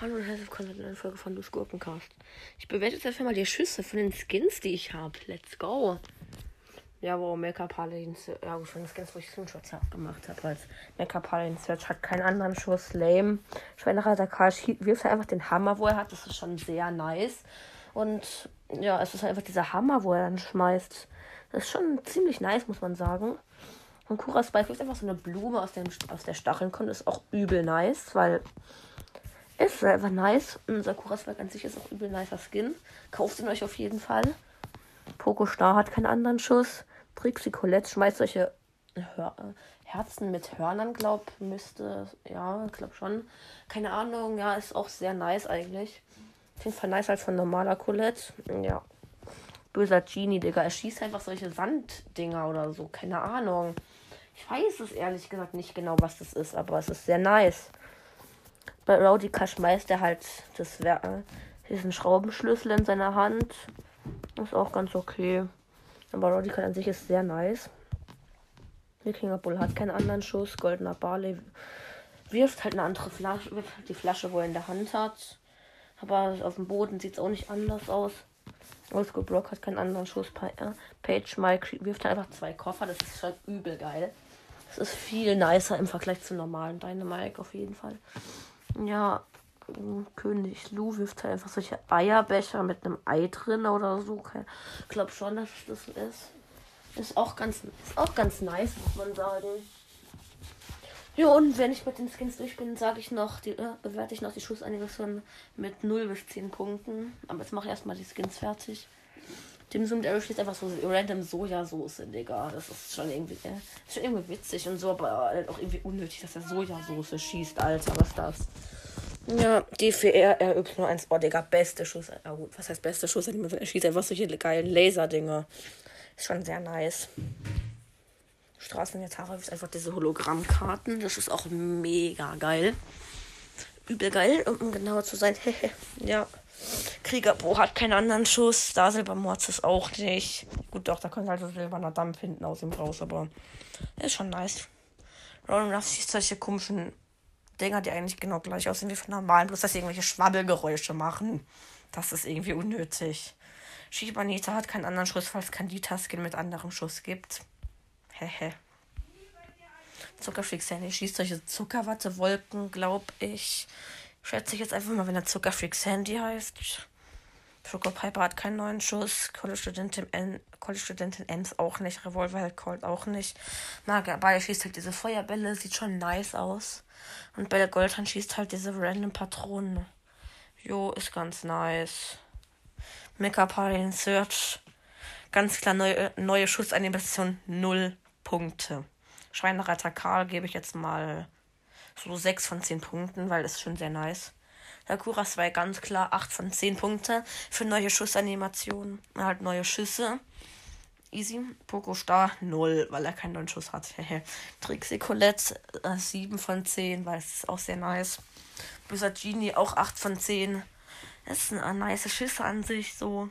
Hallo und herzlich willkommen zu einer Folge von Lus Gurkencast. Ich bewerte jetzt einfach mal die Schüsse von den Skins, die ich habe. Let's go! Ja, wow, Mecha Paladin Ja, gut, von den Skins, wo ich Screenshots gemacht habe. Als Mecha Paladin Search hat keinen anderen Schuss. Lame. Schweinereiter Karl wirft halt einfach den Hammer, wo er hat. Das ist schon sehr nice. Und ja, es ist einfach dieser Hammer, wo er dann schmeißt. Das ist schon ziemlich nice, muss man sagen. Und Kura Spike wirft einfach so eine Blume aus, dem, aus der Stacheln kommt. Ist auch übel nice, weil ist einfach nice. Und Sakura Swag an sich ist auch übel nicer Skin. Kauft ihn euch auf jeden Fall. Poco Star hat keinen anderen Schuss. Trixie Colette schmeißt solche Hör Herzen mit Hörnern, glaub, müsste. Ja, glaub schon. Keine Ahnung, ja, ist auch sehr nice eigentlich. Auf jeden Fall nice halt von normaler Colette. Ja. Böser Genie, Digga. Er schießt einfach solche Sanddinger oder so. Keine Ahnung. Ich weiß es ehrlich gesagt nicht genau, was das ist, aber es ist sehr nice. Bei Rowdika schmeißt er halt das, diesen Schraubenschlüssel in seiner Hand. Ist auch ganz okay. Aber Rowdika an sich ist sehr nice. Wikinger Bull hat keinen anderen Schuss. Goldener Barley wirft halt eine andere Flasche, halt die Flasche, wo er in der Hand hat. Aber auf dem Boden sieht es auch nicht anders aus. Oldschool Brock hat keinen anderen Schuss. Page Mike wirft halt einfach zwei Koffer. Das ist schon übel geil. Das ist viel nicer im Vergleich zu normalen Dynamite auf jeden Fall. Ja, König Lu wirft halt einfach solche Eierbecher mit einem Ei drin oder so. Ich glaube schon, dass das ist. Ist auch ganz, ist auch ganz nice, muss man sagen. Ja, und wenn ich mit den Skins durch bin, sage ich noch, die, äh, bewerte ich noch die Schussanimation mit 0 bis 10 Punkten. Aber jetzt mache ich erstmal die Skins fertig. Dem Zoom Arrow schießt einfach so random Sojasauce, Digga. Das ist schon irgendwie, äh, ist schon irgendwie witzig und so, aber halt auch irgendwie unnötig, dass er Sojasauce schießt, Alter. Was das? Ja, D4R, RY1, oh, Digga, beste Schuss. Ja, gut, was heißt beste Schuss? Er schießt einfach solche geilen Laserdinger. Ist schon sehr nice. Straßenjatara ist einfach diese Hologrammkarten. Das ist auch mega geil. Übel geil, um genauer zu sein. ja. Kriegerbro hat keinen anderen Schuss. Da Silbermords ist auch nicht. Gut, doch, da kommt halt so silberner Dampf hinten aus ihm raus, aber ist schon nice. Roland Ruff schießt solche komischen Dinger, die eigentlich genau gleich aussehen wie von normalen, bloß dass sie irgendwelche Schwabbelgeräusche machen. Das ist irgendwie unnötig. Shibanita hat keinen anderen Schuss, falls Candita-Skin mit anderem Schuss gibt. Hehe. Zuckerfreak Sandy schießt solche Zuckerwattewolken, glaub ich. Schätze ich jetzt einfach mal, wenn er Zuckerfreak Sandy heißt. Choco Piper hat keinen neuen Schuss. College-Studentin Ems auch nicht. Revolver Colt auch nicht. Mager Bayer schießt halt diese Feuerbälle. Sieht schon nice aus. Und bei der Goldhand schießt halt diese random Patronen. Jo, ist ganz nice. Mecha Party Search. Ganz klar neue, neue Schussanimation. Null Punkte. Schweinereiter Karl gebe ich jetzt mal so 6 von 10 Punkten, weil das ist schon sehr nice. Sakura 2 ganz klar 8 von 10 Punkte für neue Schussanimationen. Halt neue Schüsse. Easy. Poco Star 0, weil er keinen neuen Schuss hat. Trixie Colette äh, 7 von 10, weil es ist auch sehr nice. Böser Genie auch 8 von 10. Das sind äh, nice Schüsse an sich so.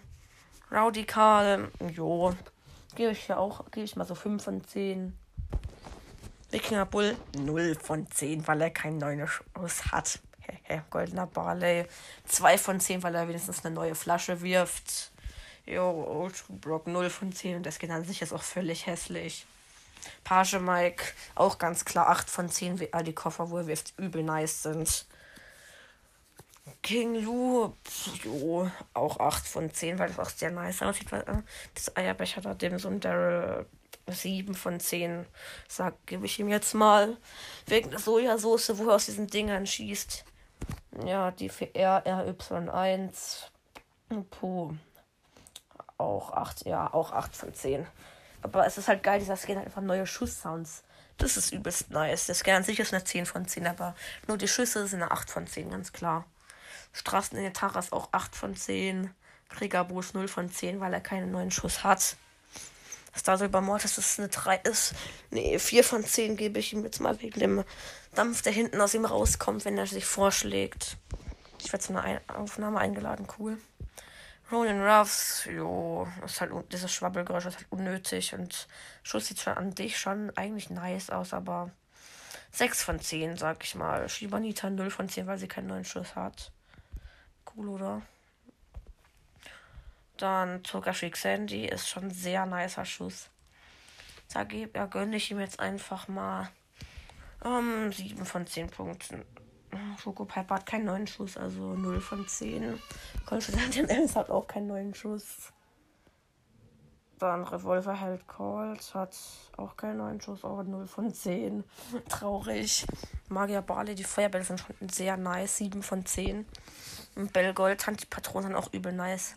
Rowdy Karl, jo. Gebe ich ja auch, gebe ich mal so 5 von 10. Wikinger Bull 0 von 10, weil er keinen neuen Schuss hat. Goldener Barley 2 von 10, weil er wenigstens eine neue Flasche wirft. Jo, Brock 0 von 10 und das Skin an sich ist auch völlig hässlich. Page Mike auch ganz klar 8 von 10, wie all die Koffer, wo er wirft, übel nice sind. King Lu, jo, auch 8 von 10, weil das auch sehr nice aussieht. Weil, äh, das Eierbecher da dem so ein Daryl 7 von 10 sagt, gebe ich ihm jetzt mal. Wegen der Sojasauce, wo er aus diesen Dingern schießt. Ja, die für R, RY1. Puh. Auch 8, ja, auch 8 von 10. Aber es ist halt geil, dieser Skin hat einfach neue Schusssounds. Das ist übelst nice. Der Skin an sich ist eine 10 von 10, aber nur die Schüsse sind eine 8 von 10, ganz klar. Straßen in Taras auch 8 von 10. Kriegerbusch 0 von 10, weil er keinen neuen Schuss hat. Star Silver Mortis ist eine 3 ist. Nee, 4 von 10 gebe ich ihm jetzt mal wegen dem Dampf, der hinten aus ihm rauskommt, wenn er sich vorschlägt. Ich werde zu einer Ein Aufnahme eingeladen, cool. Ronin Ruffs, jo, ist halt, dieses Schwabbelgeräusch ist halt unnötig und Schuss sieht schon an dich schon eigentlich nice aus, aber 6 von 10, sag ich mal. Shibanita 0 von 10, weil sie keinen neuen Schuss hat. Cool, oder? Dann Togashi Sandy ist schon ein sehr nicer Schuss. Da gebe, ja, gönne ich ihm jetzt einfach mal ähm, 7 von 10 Punkten. Schoko Piper hat keinen neuen Schuss, also 0 von 10. Confident Ems hat auch keinen neuen Schuss. Dann Revolver Held Calls hat auch keinen neuen Schuss, aber 0 von 10. Traurig. Magier Barley, die Feuerbälle sind schon sehr nice, 7 von 10. Und Bellgold, die Patronen sind auch übel nice.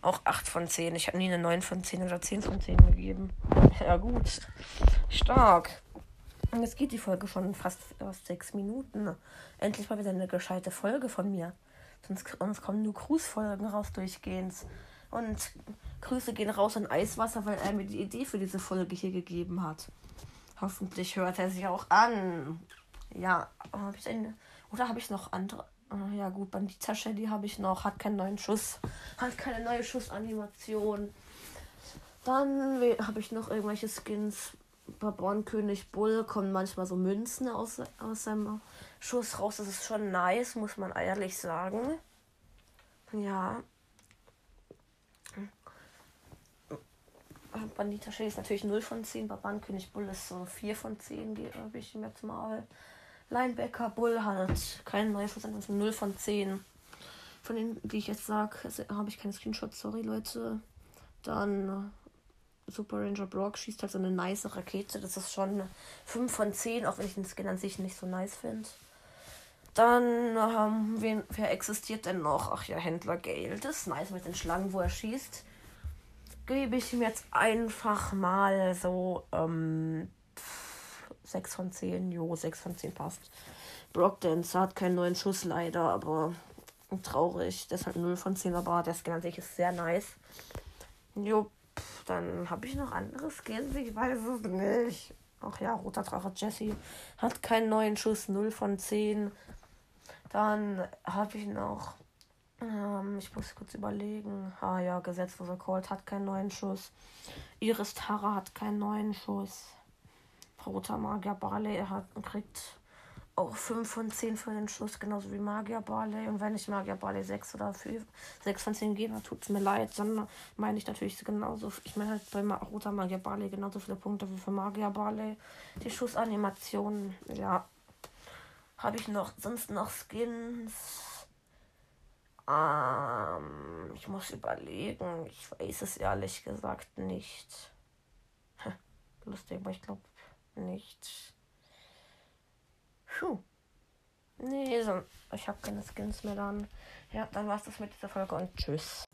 Auch 8 von 10. Ich habe nie eine 9 von 10 oder 10 von 10 gegeben. Ja, gut. Stark. Und jetzt geht die Folge schon fast, fast sechs Minuten. Endlich mal wieder eine gescheite Folge von mir. Sonst, sonst kommen nur Cruise-Folgen raus durchgehend. Und Grüße gehen raus in Eiswasser, weil er mir die Idee für diese Folge hier gegeben hat. Hoffentlich hört er sie auch an. Ja, habe ich eine. Oder habe ich noch andere? Ah, ja gut, Bandita Shelly habe ich noch, hat keinen neuen Schuss, hat keine neue Schussanimation. Dann habe ich noch irgendwelche Skins bei Bornkönig Bull kommen manchmal so Münzen aus, aus seinem Schuss raus. Das ist schon nice, muss man ehrlich sagen. Ja. Bandita Shell ist natürlich 0 von 10. Bei Bornkönig Bull ist so 4 von 10, die habe ich ihm jetzt mal. Linebacker Bull hat keinen Neuschuss, also 0 von 10. Von denen, die ich jetzt sage, habe ich keine Screenshots, sorry Leute. Dann Super Ranger Brock schießt halt so eine nice Rakete. Das ist schon 5 von 10, auch wenn ich den Skin an sich nicht so nice finde. Dann, ähm, wer existiert denn noch? Ach ja, Händler Gale. Das ist nice mit den Schlangen, wo er schießt. Gebe ich ihm jetzt einfach mal so ähm, 6 von 10. Jo, 6 von 10 passt. Brock Dance hat keinen neuen Schuss leider, aber traurig. Deshalb 0 von 10, aber der Skin an sich ist sehr nice. Jo, dann habe ich noch andere Skins, ich weiß es nicht. Ach ja, roter Drache Jesse hat keinen neuen Schuss, 0 von 10. Dann habe ich noch, ähm, ich muss kurz überlegen. Ah ja, gesetzloser Colt hat keinen neuen Schuss. Iris Tara hat keinen neuen Schuss. Roter Magier Barley hat, kriegt auch 5 von 10 für den Schuss, genauso wie Magier Barley. Und wenn ich Magier Barley 6 oder 5, 6 von 10 gebe, tut es mir leid. Dann meine ich natürlich genauso. Ich meine halt bei Roter Magier Barley genauso viele Punkte wie für Magier Barley. Die Schussanimationen, ja. Habe ich noch sonst noch Skins? Ähm, ich muss überlegen. Ich weiß es ehrlich gesagt nicht. Lustig, aber ich glaube nicht. Puh. Nee, so, ich habe keine Skins mehr dann. Ja, dann war's das mit dieser Folge und tschüss.